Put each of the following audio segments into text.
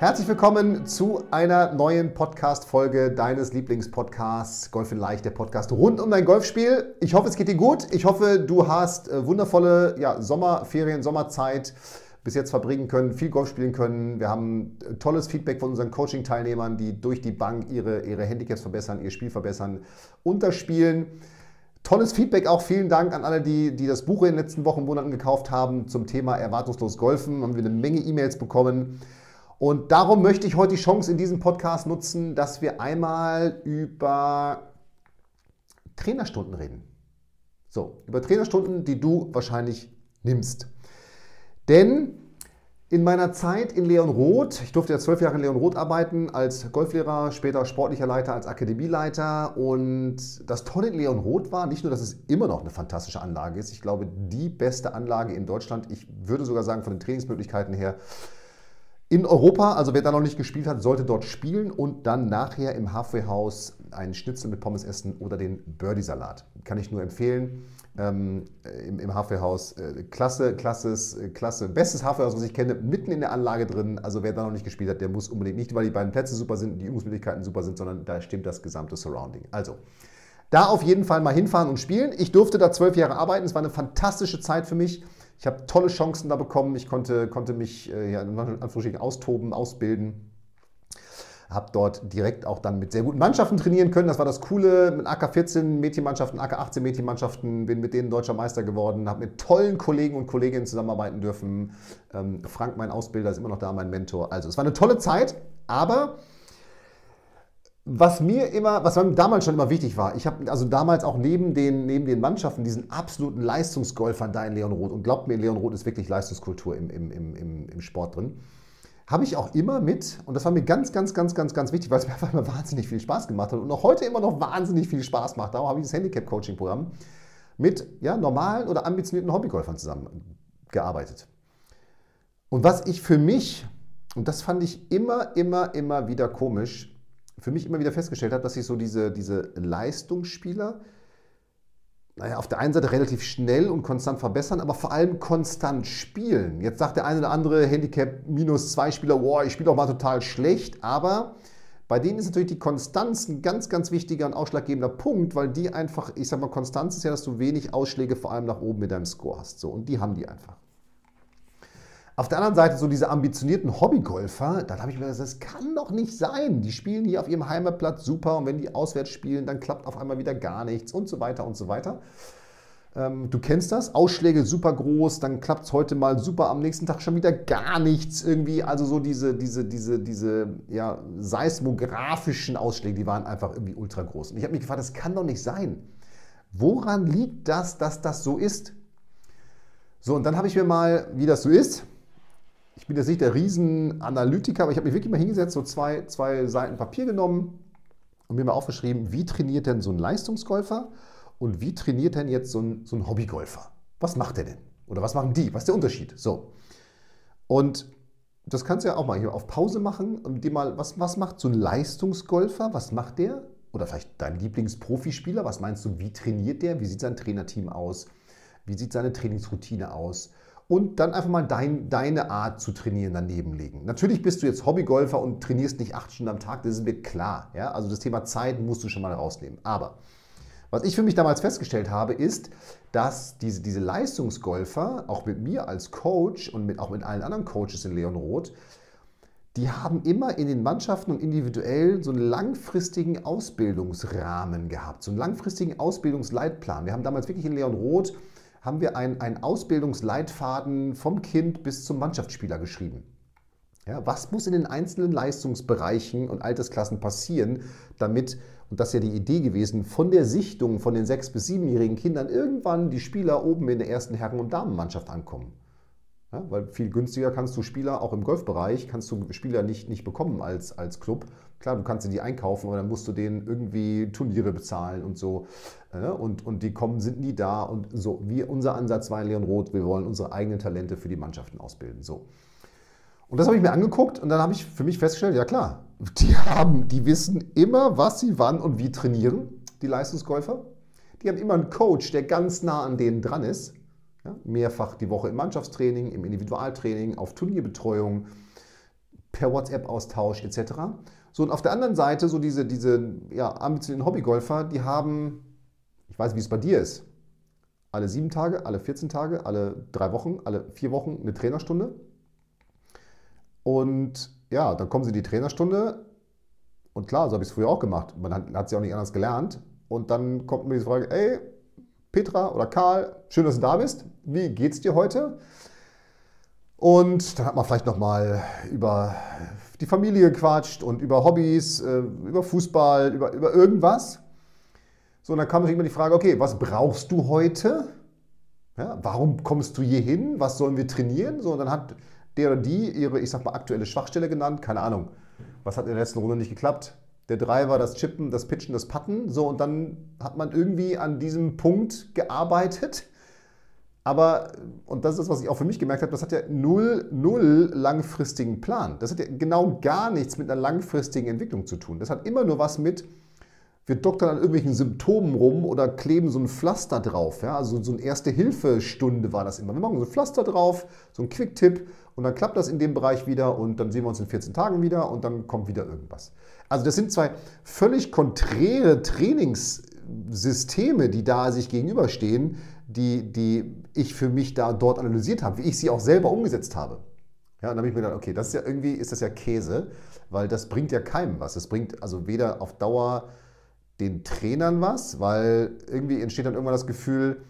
Herzlich willkommen zu einer neuen Podcast-Folge deines Lieblingspodcasts Golf in Leicht, der Podcast rund um dein Golfspiel. Ich hoffe, es geht dir gut. Ich hoffe, du hast äh, wundervolle ja, Sommerferien, Sommerzeit bis jetzt verbringen können, viel Golf spielen können. Wir haben äh, tolles Feedback von unseren Coaching-Teilnehmern, die durch die Bank ihre, ihre Handicaps verbessern, ihr Spiel verbessern, unterspielen. Tolles Feedback auch. Vielen Dank an alle, die, die das Buch in den letzten Wochen, Monaten gekauft haben zum Thema erwartungslos Golfen. Haben wir eine Menge E-Mails bekommen. Und darum möchte ich heute die Chance in diesem Podcast nutzen, dass wir einmal über Trainerstunden reden. So, über Trainerstunden, die du wahrscheinlich nimmst. Denn in meiner Zeit in Leon Roth, ich durfte ja zwölf Jahre in Leon Roth arbeiten, als Golflehrer, später sportlicher Leiter, als Akademieleiter. Und das Tolle in Leon Roth war nicht nur, dass es immer noch eine fantastische Anlage ist, ich glaube, die beste Anlage in Deutschland. Ich würde sogar sagen, von den Trainingsmöglichkeiten her, in Europa, also wer da noch nicht gespielt hat, sollte dort spielen und dann nachher im Halfway House einen Schnitzel mit Pommes essen oder den Birdie-Salat. Kann ich nur empfehlen. Ähm, im, im Halfway House. Äh, klasse, klasses, äh, klasse. Bestes Halfway House, was ich kenne, mitten in der Anlage drin. Also wer da noch nicht gespielt hat, der muss unbedingt, nicht weil die beiden Plätze super sind, die Übungsmöglichkeiten super sind, sondern da stimmt das gesamte Surrounding. Also, da auf jeden Fall mal hinfahren und spielen. Ich durfte da zwölf Jahre arbeiten. Es war eine fantastische Zeit für mich. Ich habe tolle Chancen da bekommen. Ich konnte, konnte mich äh, ja, austoben, ausbilden. Habe dort direkt auch dann mit sehr guten Mannschaften trainieren können. Das war das Coole mit AK14 Mädchenmannschaften, AK18 Mädchenmannschaften. Bin mit denen deutscher Meister geworden. Habe mit tollen Kollegen und Kolleginnen zusammenarbeiten dürfen. Ähm, Frank, mein Ausbilder, ist immer noch da, mein Mentor. Also es war eine tolle Zeit, aber was mir immer, was mir damals schon immer wichtig war, ich habe also damals auch neben den, neben den Mannschaften diesen absoluten Leistungsgolfern da in Leon Roth. Und glaubt mir, in Leon Roth ist wirklich Leistungskultur im, im, im, im Sport drin, habe ich auch immer mit, und das war mir ganz, ganz, ganz, ganz, ganz wichtig, weil es mir einfach immer wahnsinnig viel Spaß gemacht hat und auch heute immer noch wahnsinnig viel Spaß macht, darum habe ich das Handicap-Coaching-Programm mit ja, normalen oder ambitionierten Hobbygolfern zusammengearbeitet. Und was ich für mich, und das fand ich immer, immer, immer wieder komisch, für mich immer wieder festgestellt habe, dass ich so diese, diese Leistungsspieler, naja, auf der einen Seite relativ schnell und konstant verbessern, aber vor allem konstant spielen. Jetzt sagt der eine oder andere Handicap minus zwei Spieler, boah, ich spiele doch mal total schlecht, aber bei denen ist natürlich die Konstanz ein ganz, ganz wichtiger und ausschlaggebender Punkt, weil die einfach, ich sag mal, Konstanz ist ja, dass du wenig Ausschläge vor allem nach oben mit deinem Score hast. So, und die haben die einfach. Auf der anderen Seite so diese ambitionierten Hobbygolfer, da habe ich mir gesagt, das kann doch nicht sein. Die spielen hier auf ihrem Heimatplatz super und wenn die auswärts spielen, dann klappt auf einmal wieder gar nichts und so weiter und so weiter. Ähm, du kennst das, Ausschläge super groß, dann klappt es heute mal super, am nächsten Tag schon wieder gar nichts irgendwie. Also so diese, diese, diese, diese ja, seismografischen Ausschläge, die waren einfach irgendwie ultra groß. Und ich habe mich gefragt, das kann doch nicht sein. Woran liegt das, dass das so ist? So, und dann habe ich mir mal, wie das so ist, ich bin jetzt nicht der Riesenanalytiker, aber ich habe mich wirklich mal hingesetzt, so zwei, zwei Seiten Papier genommen und mir mal aufgeschrieben, wie trainiert denn so ein Leistungsgolfer und wie trainiert denn jetzt so ein, so ein Hobbygolfer? Was macht der denn? Oder was machen die? Was ist der Unterschied? So. Und das kannst du ja auch mal hier auf Pause machen und dir mal, was, was macht so ein Leistungsgolfer? Was macht der? Oder vielleicht dein Lieblingsprofispieler? Was meinst du, wie trainiert der? Wie sieht sein Trainerteam aus? Wie sieht seine Trainingsroutine aus? Und dann einfach mal dein, deine Art zu trainieren daneben legen. Natürlich bist du jetzt Hobbygolfer und trainierst nicht acht Stunden am Tag, das ist mir klar. Ja? Also das Thema Zeit musst du schon mal rausnehmen. Aber was ich für mich damals festgestellt habe, ist, dass diese, diese Leistungsgolfer, auch mit mir als Coach und mit, auch mit allen anderen Coaches in Leon Roth, die haben immer in den Mannschaften und individuell so einen langfristigen Ausbildungsrahmen gehabt, so einen langfristigen Ausbildungsleitplan. Wir haben damals wirklich in Leon Roth haben wir einen Ausbildungsleitfaden vom Kind bis zum Mannschaftsspieler geschrieben. Ja, was muss in den einzelnen Leistungsbereichen und Altersklassen passieren, damit Und das ist ja die Idee gewesen, von der Sichtung von den sechs- bis siebenjährigen Kindern irgendwann die Spieler oben in der ersten Herren- und Damenmannschaft ankommen. Ja, weil viel günstiger kannst du Spieler, auch im Golfbereich, kannst du Spieler nicht, nicht bekommen als, als Club. Klar, du kannst sie die einkaufen, aber dann musst du denen irgendwie Turniere bezahlen und so. Und, und die kommen, sind nie da. Und so, wie unser Ansatz war in Leon Roth, wir wollen unsere eigenen Talente für die Mannschaften ausbilden. So. Und das habe ich mir angeguckt und dann habe ich für mich festgestellt, ja klar, die haben, die wissen immer, was sie wann und wie trainieren, die Leistungsgolfer. Die haben immer einen Coach, der ganz nah an denen dran ist. Ja, mehrfach die Woche im Mannschaftstraining, im Individualtraining, auf Turnierbetreuung, per WhatsApp-Austausch etc. So, und auf der anderen Seite, so diese, diese ja, ambitionierten Hobbygolfer, die haben, ich weiß, wie es bei dir ist, alle sieben Tage, alle 14 Tage, alle drei Wochen, alle vier Wochen eine Trainerstunde. Und ja, dann kommen sie in die Trainerstunde. Und klar, so habe ich es früher auch gemacht. Man hat, hat sie auch nicht anders gelernt. Und dann kommt mir die Frage, ey, Petra oder Karl, schön, dass du da bist. Wie geht's dir heute? Und dann hat man vielleicht nochmal über die Familie gequatscht und über Hobbys, äh, über Fußball, über, über irgendwas. So, und dann kam natürlich immer die Frage, okay, was brauchst du heute? Ja, warum kommst du hier hin? Was sollen wir trainieren? So, und dann hat der oder die ihre, ich sag mal, aktuelle Schwachstelle genannt. Keine Ahnung. Was hat in der letzten Runde nicht geklappt? Der Driver, das Chippen, das Pitchen, das Putten. So, und dann hat man irgendwie an diesem Punkt gearbeitet. Aber, und das ist das, was ich auch für mich gemerkt habe, das hat ja null, null langfristigen Plan. Das hat ja genau gar nichts mit einer langfristigen Entwicklung zu tun. Das hat immer nur was mit, wir doktern an irgendwelchen Symptomen rum oder kleben so ein Pflaster drauf. Ja? Also so eine Erste-Hilfe-Stunde war das immer. Wir machen so ein Pflaster drauf, so ein Quick-Tipp und dann klappt das in dem Bereich wieder und dann sehen wir uns in 14 Tagen wieder und dann kommt wieder irgendwas. Also das sind zwei völlig konträre Trainingssysteme, die da sich gegenüberstehen, die, die ich für mich da dort analysiert habe, wie ich sie auch selber umgesetzt habe. Ja, und dann habe ich mir gedacht, okay, das ist ja irgendwie, ist das ja Käse, weil das bringt ja keinem was. Es bringt also weder auf Dauer den Trainern was, weil irgendwie entsteht dann irgendwann das Gefühl,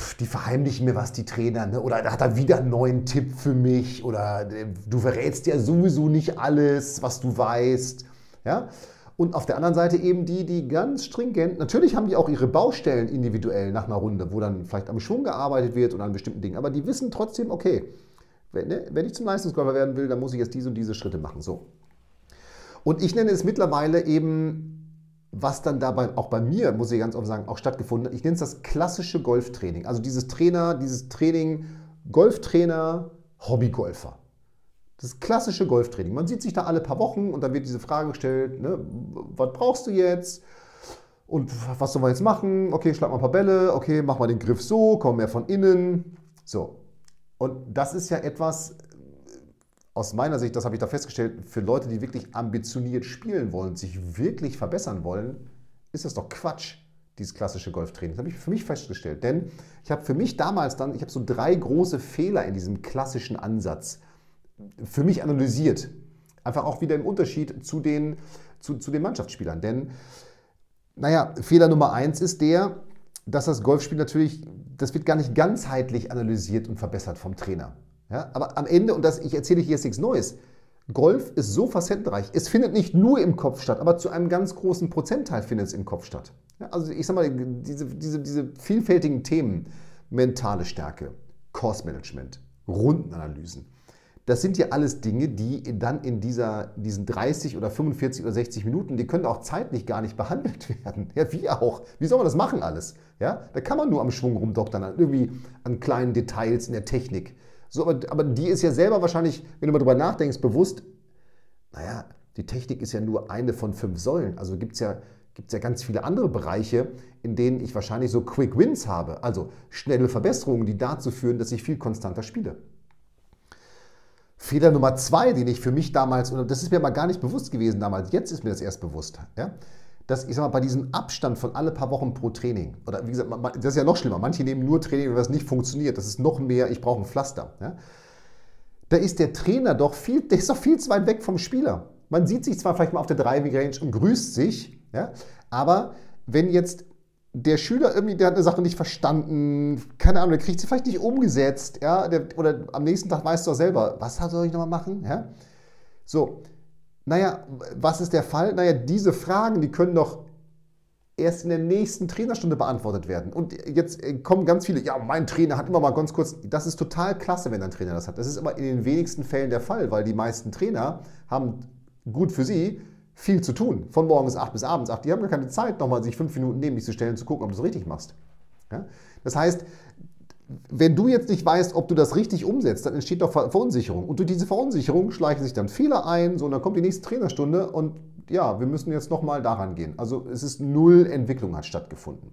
pff, die verheimlichen mir was, die Trainer, ne? oder da hat er wieder einen neuen Tipp für mich, oder äh, du verrätst ja sowieso nicht alles, was du weißt. Ja? Und auf der anderen Seite eben die, die ganz stringent, natürlich haben die auch ihre Baustellen individuell nach einer Runde, wo dann vielleicht am Schwung gearbeitet wird oder an bestimmten Dingen, aber die wissen trotzdem, okay, wenn, ne, wenn ich zum Leistungsgolfer werden will, dann muss ich jetzt diese und diese Schritte machen. So. Und ich nenne es mittlerweile eben was dann dabei auch bei mir, muss ich ganz offen sagen, auch stattgefunden hat. Ich nenne es das klassische Golftraining. Also dieses Trainer, dieses Training, Golftrainer, Hobbygolfer. Das klassische Golftraining. Man sieht sich da alle paar Wochen und dann wird diese Frage gestellt, ne, was brauchst du jetzt? Und was sollen wir jetzt machen? Okay, schlag mal ein paar Bälle. Okay, mach mal den Griff so, komm mehr von innen. So. Und das ist ja etwas, aus meiner Sicht, das habe ich da festgestellt, für Leute, die wirklich ambitioniert spielen wollen, sich wirklich verbessern wollen, ist das doch Quatsch, dieses klassische Golftraining. Das habe ich für mich festgestellt. Denn ich habe für mich damals dann, ich habe so drei große Fehler in diesem klassischen Ansatz für mich analysiert. Einfach auch wieder im Unterschied zu den, zu, zu den Mannschaftsspielern. Denn, naja, Fehler Nummer eins ist der, dass das Golfspiel natürlich, das wird gar nicht ganzheitlich analysiert und verbessert vom Trainer. Ja, aber am Ende, und das, ich erzähle hier jetzt nichts Neues, Golf ist so facettenreich. Es findet nicht nur im Kopf statt, aber zu einem ganz großen Prozentteil findet es im Kopf statt. Ja, also ich sage mal, diese, diese, diese vielfältigen Themen, mentale Stärke, Course Management, Rundenanalysen, das sind ja alles Dinge, die dann in dieser, diesen 30 oder 45 oder 60 Minuten, die können auch zeitlich gar nicht behandelt werden. Ja, wie auch. Wie soll man das machen alles? Ja, da kann man nur am Schwung rumdoktern, irgendwie an kleinen Details in der Technik. So, aber, aber die ist ja selber wahrscheinlich, wenn du mal drüber nachdenkst, bewusst, naja, die Technik ist ja nur eine von fünf Säulen. Also gibt es ja, gibt's ja ganz viele andere Bereiche, in denen ich wahrscheinlich so Quick Wins habe. Also schnelle Verbesserungen, die dazu führen, dass ich viel konstanter spiele. Fehler Nummer zwei, den ich für mich damals, und das ist mir mal gar nicht bewusst gewesen damals, jetzt ist mir das erst bewusst, ja, dass ich sag mal, bei diesem Abstand von alle paar Wochen pro Training, oder wie gesagt, das ist ja noch schlimmer, manche nehmen nur Training, wenn das nicht funktioniert, das ist noch mehr, ich brauche ein Pflaster. Ja? Da ist der Trainer doch viel, der ist doch viel zu weit weg vom Spieler. Man sieht sich zwar vielleicht mal auf der Driving Range und grüßt sich, ja? aber wenn jetzt der Schüler irgendwie, der hat eine Sache nicht verstanden, keine Ahnung, der kriegt sie vielleicht nicht umgesetzt, ja, der, oder am nächsten Tag weißt du auch selber, was soll ich nochmal machen, ja? So, naja, was ist der Fall? Naja, diese Fragen, die können doch erst in der nächsten Trainerstunde beantwortet werden. Und jetzt äh, kommen ganz viele, ja, mein Trainer hat immer mal ganz kurz, das ist total klasse, wenn ein Trainer das hat. Das ist aber in den wenigsten Fällen der Fall, weil die meisten Trainer haben gut für sie viel zu tun. Von morgens 8 bis abends 8. Die haben gar keine Zeit, nochmal sich fünf Minuten neben dich zu stellen, zu gucken, ob du es richtig machst. Ja? Das heißt, wenn du jetzt nicht weißt, ob du das richtig umsetzt, dann entsteht doch Verunsicherung. Und durch diese Verunsicherung schleichen sich dann Fehler ein, so, und dann kommt die nächste Trainerstunde und ja, wir müssen jetzt nochmal daran gehen. Also es ist null Entwicklung hat stattgefunden.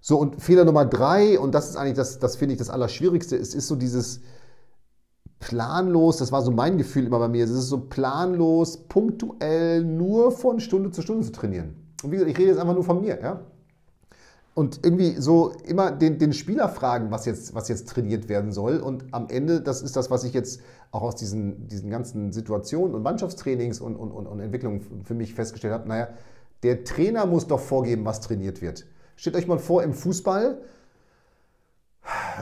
So, und Fehler Nummer drei, und das ist eigentlich das, das finde ich das Allerschwierigste, es ist so dieses planlos, das war so mein Gefühl immer bei mir, es ist so planlos, punktuell nur von Stunde zu Stunde zu trainieren. Und wie gesagt, ich rede jetzt einfach nur von mir, ja und irgendwie so immer den, den Spieler fragen, was jetzt, was jetzt trainiert werden soll. Und am Ende, das ist das, was ich jetzt auch aus diesen, diesen ganzen Situationen und Mannschaftstrainings und, und, und, und Entwicklungen für mich festgestellt habe, naja, der Trainer muss doch vorgeben, was trainiert wird. Stellt euch mal vor, im Fußball,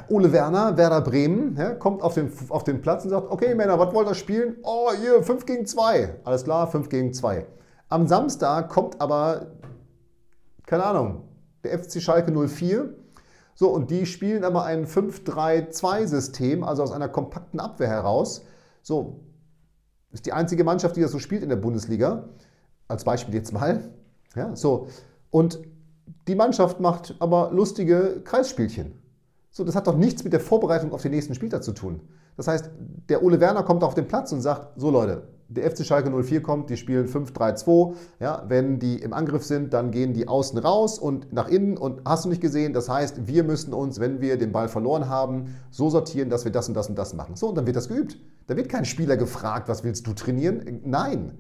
Ole Werner, Werder Bremen, ja, kommt auf den, auf den Platz und sagt, okay Männer, was wollt ihr spielen? Oh, hier, 5 gegen 2. Alles klar, 5 gegen 2. Am Samstag kommt aber, keine Ahnung, der FC Schalke 04. So, und die spielen aber ein 5-3-2-System, also aus einer kompakten Abwehr heraus. So, ist die einzige Mannschaft, die das so spielt in der Bundesliga. Als Beispiel jetzt mal. Ja, so. Und die Mannschaft macht aber lustige Kreisspielchen. So, das hat doch nichts mit der Vorbereitung auf den nächsten Spieltag zu tun. Das heißt, der Ole Werner kommt auf den Platz und sagt: So, Leute, der FC Schalke 04 kommt, die spielen 5-3-2. Ja, wenn die im Angriff sind, dann gehen die außen raus und nach innen und hast du nicht gesehen. Das heißt, wir müssen uns, wenn wir den Ball verloren haben, so sortieren, dass wir das und das und das machen. So, und dann wird das geübt. Da wird kein Spieler gefragt, was willst du trainieren? Nein,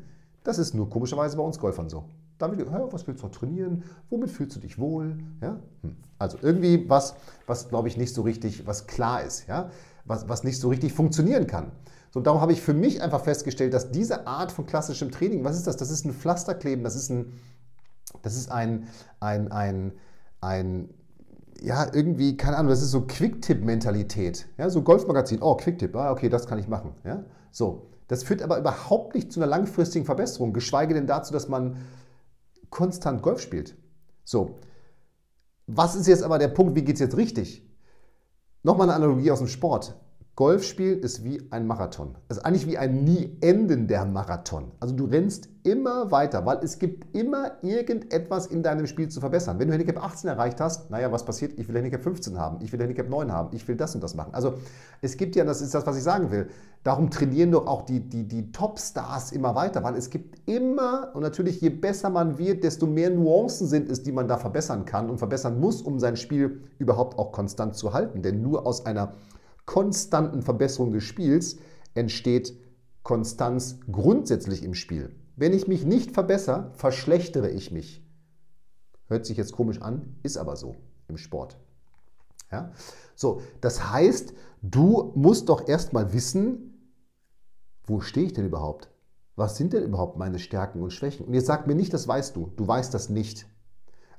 das ist nur komischerweise bei uns Golfern so. Da wird gesagt, was willst du trainieren? Womit fühlst du dich wohl? Ja? Hm. Also irgendwie was, was glaube ich nicht so richtig, was klar ist, ja? was, was nicht so richtig funktionieren kann. So, darum habe ich für mich einfach festgestellt, dass diese Art von klassischem Training, was ist das? Das ist ein Pflasterkleben, das ist ein, das ist ein, ein, ein, ein ja, irgendwie, keine Ahnung, das ist so Quicktip-Mentalität. Ja, so Golfmagazin, oh, Quicktip, ah, okay, das kann ich machen. Ja, so. Das führt aber überhaupt nicht zu einer langfristigen Verbesserung, geschweige denn dazu, dass man konstant Golf spielt. So. Was ist jetzt aber der Punkt, wie geht es jetzt richtig? Nochmal eine Analogie aus dem Sport. Golfspiel ist wie ein Marathon. Es ist eigentlich wie ein nie endender Marathon. Also du rennst immer weiter, weil es gibt immer irgendetwas in deinem Spiel zu verbessern. Wenn du Handicap 18 erreicht hast, naja, was passiert? Ich will Handicap 15 haben, ich will Handicap 9 haben, ich will das und das machen. Also es gibt ja, das ist das, was ich sagen will, darum trainieren doch auch die, die, die Topstars immer weiter, weil es gibt immer, und natürlich je besser man wird, desto mehr Nuancen sind es, die man da verbessern kann und verbessern muss, um sein Spiel überhaupt auch konstant zu halten. Denn nur aus einer konstanten Verbesserung des Spiels entsteht Konstanz grundsätzlich im Spiel. Wenn ich mich nicht verbessere, verschlechtere ich mich. Hört sich jetzt komisch an, ist aber so im Sport. Ja? So, das heißt, du musst doch erstmal wissen, wo stehe ich denn überhaupt? Was sind denn überhaupt meine Stärken und Schwächen? Und jetzt sag mir nicht, das weißt du. Du weißt das nicht.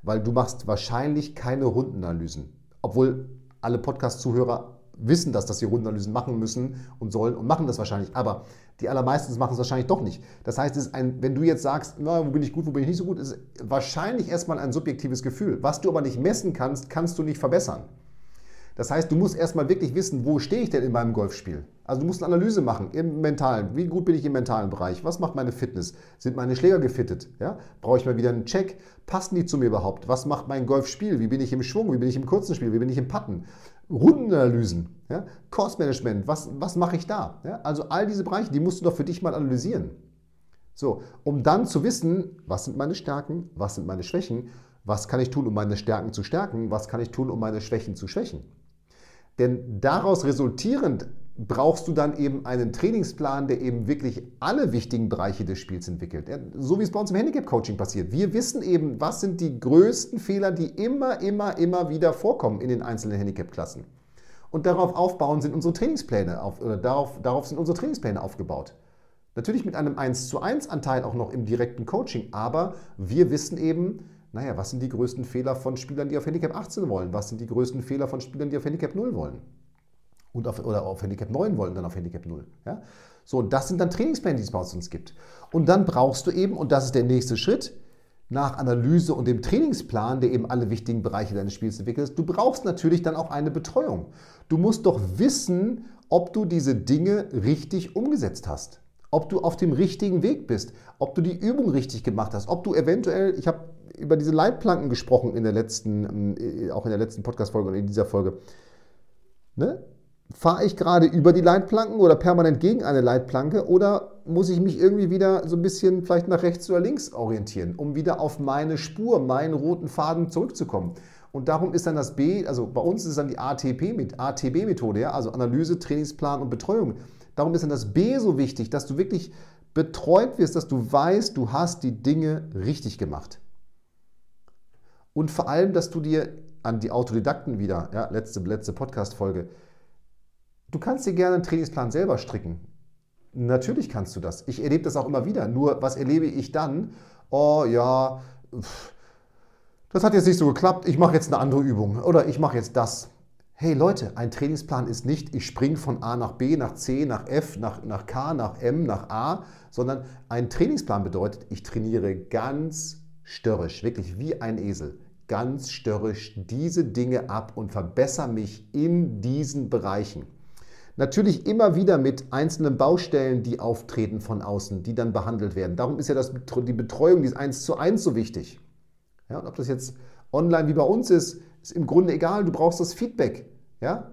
Weil du machst wahrscheinlich keine Rundenanalysen. Obwohl alle Podcast-Zuhörer wissen das, dass sie Rundenanalysen machen müssen und sollen und machen das wahrscheinlich. Aber die allermeisten machen es wahrscheinlich doch nicht. Das heißt, ein, wenn du jetzt sagst, na, wo bin ich gut, wo bin ich nicht so gut, ist wahrscheinlich erstmal ein subjektives Gefühl. Was du aber nicht messen kannst, kannst du nicht verbessern. Das heißt, du musst erstmal wirklich wissen, wo stehe ich denn in meinem Golfspiel? Also du musst eine Analyse machen im mentalen. Wie gut bin ich im mentalen Bereich? Was macht meine Fitness? Sind meine Schläger gefittet? Ja? Brauche ich mal wieder einen Check? Passen die zu mir überhaupt? Was macht mein Golfspiel? Wie bin ich im Schwung? Wie bin ich im kurzen Spiel? Wie bin ich im Patten? Rundenanalysen, ja? Kursmanagement, was, was mache ich da? Ja? Also all diese Bereiche, die musst du doch für dich mal analysieren. So, um dann zu wissen, was sind meine Stärken, was sind meine Schwächen, was kann ich tun, um meine Stärken zu stärken, was kann ich tun, um meine Schwächen zu schwächen. Denn daraus resultierend brauchst du dann eben einen Trainingsplan, der eben wirklich alle wichtigen Bereiche des Spiels entwickelt. So wie es bei uns im Handicap-Coaching passiert. Wir wissen eben, was sind die größten Fehler, die immer, immer, immer wieder vorkommen in den einzelnen Handicap-Klassen. Und darauf aufbauen sind unsere Trainingspläne, auf, oder darauf, darauf sind unsere Trainingspläne aufgebaut. Natürlich mit einem 1 zu 1 Anteil auch noch im direkten Coaching, aber wir wissen eben, naja, was sind die größten Fehler von Spielern, die auf Handicap 18 wollen? Was sind die größten Fehler von Spielern, die auf Handicap 0 wollen? Und auf, oder auf Handicap 9 wollen, dann auf Handicap 0. Ja? So, und das sind dann Trainingspläne, die es bei uns gibt. Und dann brauchst du eben, und das ist der nächste Schritt, nach Analyse und dem Trainingsplan, der eben alle wichtigen Bereiche deines Spiels entwickelt, du brauchst natürlich dann auch eine Betreuung. Du musst doch wissen, ob du diese Dinge richtig umgesetzt hast, ob du auf dem richtigen Weg bist, ob du die Übung richtig gemacht hast, ob du eventuell, ich habe über diese Leitplanken gesprochen in der letzten, äh, auch in der letzten Podcast-Folge und in dieser Folge. Ne? Fahre ich gerade über die Leitplanken oder permanent gegen eine Leitplanke oder muss ich mich irgendwie wieder so ein bisschen vielleicht nach rechts oder links orientieren, um wieder auf meine Spur, meinen roten Faden zurückzukommen? Und darum ist dann das B, also bei uns ist dann die ATP mit ATB-Methode, ja, also Analyse, Trainingsplan und Betreuung. Darum ist dann das B so wichtig, dass du wirklich betreut wirst, dass du weißt, du hast die Dinge richtig gemacht. Und vor allem, dass du dir an die Autodidakten wieder, ja, letzte, letzte Podcast-Folge, Du kannst dir gerne einen Trainingsplan selber stricken. Natürlich kannst du das. Ich erlebe das auch immer wieder. Nur was erlebe ich dann? Oh ja, das hat jetzt nicht so geklappt. Ich mache jetzt eine andere Übung oder ich mache jetzt das. Hey Leute, ein Trainingsplan ist nicht, ich springe von A nach B, nach C, nach F, nach, nach K, nach M, nach A, sondern ein Trainingsplan bedeutet, ich trainiere ganz störrisch, wirklich wie ein Esel, ganz störrisch diese Dinge ab und verbessere mich in diesen Bereichen. Natürlich immer wieder mit einzelnen Baustellen, die auftreten von außen, die dann behandelt werden. Darum ist ja das, die Betreuung, dieses 1 zu 1 so wichtig. Ja, und ob das jetzt online wie bei uns ist, ist im Grunde egal. Du brauchst das Feedback. Ja?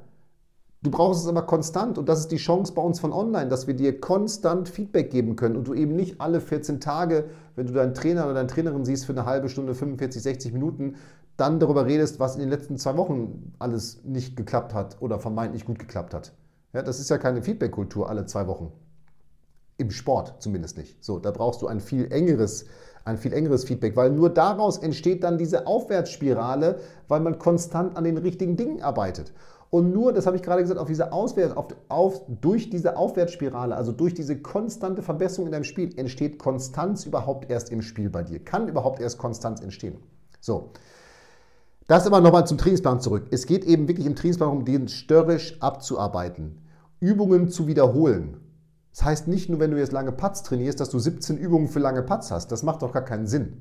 Du brauchst es aber konstant und das ist die Chance bei uns von online, dass wir dir konstant Feedback geben können und du eben nicht alle 14 Tage, wenn du deinen Trainer oder deine Trainerin siehst für eine halbe Stunde, 45, 60 Minuten, dann darüber redest, was in den letzten zwei Wochen alles nicht geklappt hat oder vermeintlich gut geklappt hat. Ja, das ist ja keine Feedback-Kultur alle zwei Wochen. Im Sport zumindest nicht. So, da brauchst du ein viel engeres, ein viel engeres Feedback, weil nur daraus entsteht dann diese Aufwärtsspirale, weil man konstant an den richtigen Dingen arbeitet. Und nur, das habe ich gerade gesagt, auf diese Auswärts, auf, auf, durch diese Aufwärtsspirale, also durch diese konstante Verbesserung in deinem Spiel, entsteht Konstanz überhaupt erst im Spiel bei dir. Kann überhaupt erst Konstanz entstehen. So, das aber nochmal zum Trainingsplan zurück. Es geht eben wirklich im Trainingsplan darum, den störrisch abzuarbeiten. Übungen zu wiederholen. Das heißt nicht nur, wenn du jetzt lange Putts trainierst, dass du 17 Übungen für lange Putts hast. Das macht doch gar keinen Sinn.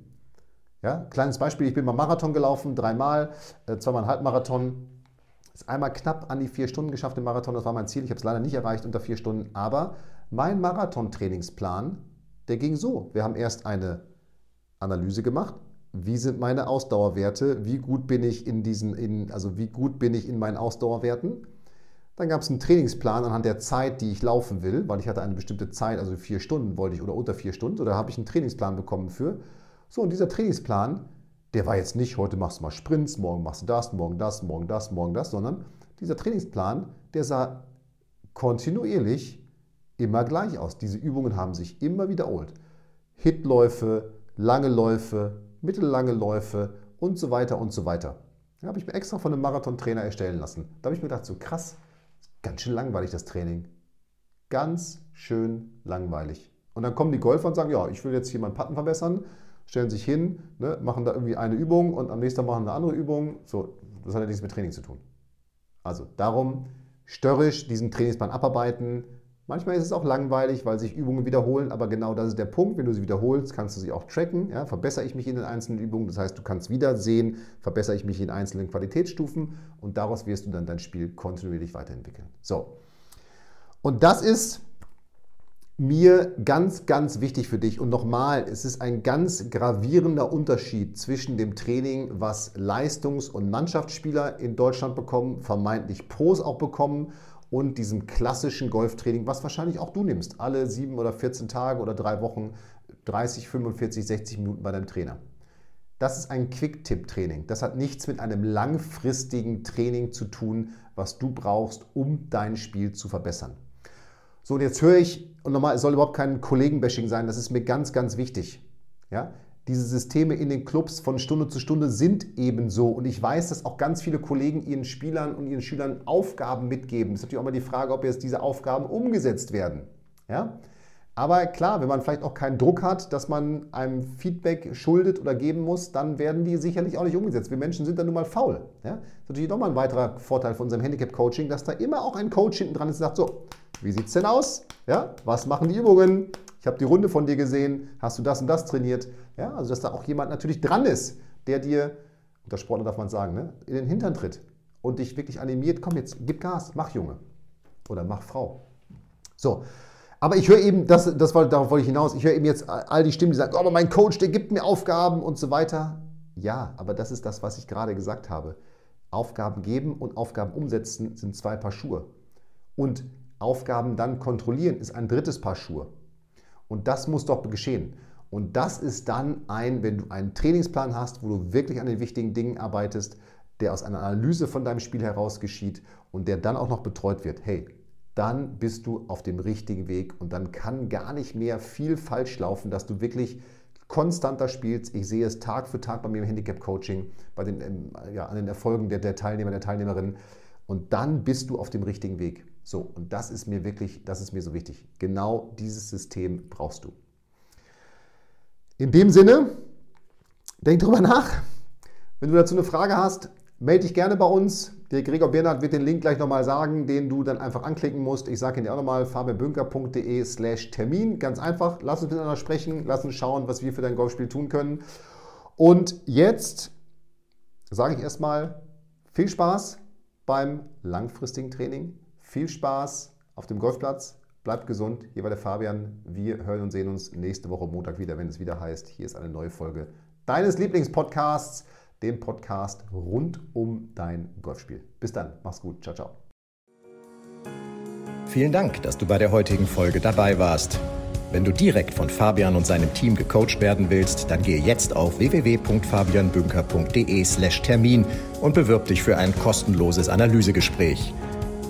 Ja, kleines Beispiel, ich bin mal Marathon gelaufen, dreimal, äh, zweimal Halbmarathon. Ist einmal knapp an die vier Stunden geschafft im Marathon, das war mein Ziel. Ich habe es leider nicht erreicht unter vier Stunden. Aber mein Marathon-Trainingsplan, der ging so. Wir haben erst eine Analyse gemacht. Wie sind meine Ausdauerwerte? Wie gut bin ich in diesen, in, also wie gut bin ich in meinen Ausdauerwerten? Dann gab es einen Trainingsplan anhand der Zeit, die ich laufen will, weil ich hatte eine bestimmte Zeit, also vier Stunden wollte ich oder unter vier Stunden, oder habe ich einen Trainingsplan bekommen für. So, und dieser Trainingsplan, der war jetzt nicht, heute machst du mal Sprints, morgen machst du das, morgen das, morgen das, morgen das, sondern dieser Trainingsplan, der sah kontinuierlich immer gleich aus. Diese Übungen haben sich immer wiederholt. Hitläufe, lange Läufe, mittellange Läufe und so weiter und so weiter. Da habe ich mir extra von einem Marathontrainer erstellen lassen. Da habe ich mir gedacht, so krass, Ganz schön langweilig das Training. Ganz schön langweilig. Und dann kommen die Golfer und sagen, ja, ich will jetzt hier meinen Patten verbessern, stellen sich hin, ne, machen da irgendwie eine Übung und am nächsten Tag machen eine andere Übung. So, das hat ja nichts mit Training zu tun. Also darum störrisch diesen Trainingsplan abarbeiten, Manchmal ist es auch langweilig, weil sich Übungen wiederholen, aber genau das ist der Punkt. Wenn du sie wiederholst, kannst du sie auch tracken. Ja, verbessere ich mich in den einzelnen Übungen. Das heißt, du kannst wieder sehen, verbessere ich mich in einzelnen Qualitätsstufen und daraus wirst du dann dein Spiel kontinuierlich weiterentwickeln. So. Und das ist mir ganz, ganz wichtig für dich. Und nochmal, es ist ein ganz gravierender Unterschied zwischen dem Training, was Leistungs- und Mannschaftsspieler in Deutschland bekommen, vermeintlich Pros auch bekommen und diesem klassischen Golftraining, was wahrscheinlich auch du nimmst, alle sieben oder 14 Tage oder drei Wochen, 30, 45, 60 Minuten bei deinem Trainer. Das ist ein Quick-Tipp-Training. Das hat nichts mit einem langfristigen Training zu tun, was du brauchst, um dein Spiel zu verbessern. So, und jetzt höre ich, und nochmal, es soll überhaupt kein Kollegenbashing sein, das ist mir ganz, ganz wichtig. Ja? Diese Systeme in den Clubs von Stunde zu Stunde sind ebenso. Und ich weiß, dass auch ganz viele Kollegen ihren Spielern und ihren Schülern Aufgaben mitgeben. Es ist natürlich auch mal die Frage, ob jetzt diese Aufgaben umgesetzt werden. Ja? Aber klar, wenn man vielleicht auch keinen Druck hat, dass man einem Feedback schuldet oder geben muss, dann werden die sicherlich auch nicht umgesetzt. Wir Menschen sind dann nun mal faul. Ja? Das ist natürlich nochmal ein weiterer Vorteil von unserem Handicap-Coaching, dass da immer auch ein Coach hinten dran ist und sagt, so, wie sieht es denn aus? Ja? Was machen die Übungen? Ich habe die Runde von dir gesehen. Hast du das und das trainiert? Ja? Also, dass da auch jemand natürlich dran ist, der dir, unter Sportler darf man sagen, ne, in den Hintern tritt und dich wirklich animiert, komm jetzt, gib Gas, mach Junge oder mach Frau. So, aber ich höre eben, das, das war, darauf wollte ich hinaus, ich höre eben jetzt all die Stimmen, die sagen, oh, aber mein Coach, der gibt mir Aufgaben und so weiter. Ja, aber das ist das, was ich gerade gesagt habe. Aufgaben geben und Aufgaben umsetzen sind zwei Paar Schuhe. Und Aufgaben dann kontrollieren ist ein drittes Paar Schuhe. Und das muss doch geschehen. Und das ist dann ein, wenn du einen Trainingsplan hast, wo du wirklich an den wichtigen Dingen arbeitest, der aus einer Analyse von deinem Spiel heraus geschieht und der dann auch noch betreut wird. Hey, dann bist du auf dem richtigen Weg und dann kann gar nicht mehr viel falsch laufen, dass du wirklich konstanter spielst. Ich sehe es Tag für Tag bei mir im Handicap-Coaching, bei den, ähm, ja, an den Erfolgen der, der Teilnehmer, der Teilnehmerin. Und dann bist du auf dem richtigen Weg. So, und das ist mir wirklich, das ist mir so wichtig. Genau dieses System brauchst du. In dem Sinne, denk drüber nach. Wenn du dazu eine Frage hast, melde dich gerne bei uns. Der Gregor Bernhard wird den Link gleich nochmal sagen, den du dann einfach anklicken musst. Ich sage ihn dir auch nochmal, fabianbünker.de slash Termin. Ganz einfach, lass uns miteinander sprechen, lass uns schauen, was wir für dein Golfspiel tun können. Und jetzt sage ich erstmal viel Spaß beim langfristigen Training, viel Spaß auf dem Golfplatz, bleibt gesund. Hier war der Fabian. Wir hören und sehen uns nächste Woche Montag wieder, wenn es wieder heißt, hier ist eine neue Folge deines Lieblingspodcasts dem Podcast rund um dein Golfspiel. Bis dann, mach's gut, ciao, ciao. Vielen Dank, dass du bei der heutigen Folge dabei warst. Wenn du direkt von Fabian und seinem Team gecoacht werden willst, dann gehe jetzt auf www.fabianbünker.de/termin und bewirb dich für ein kostenloses Analysegespräch.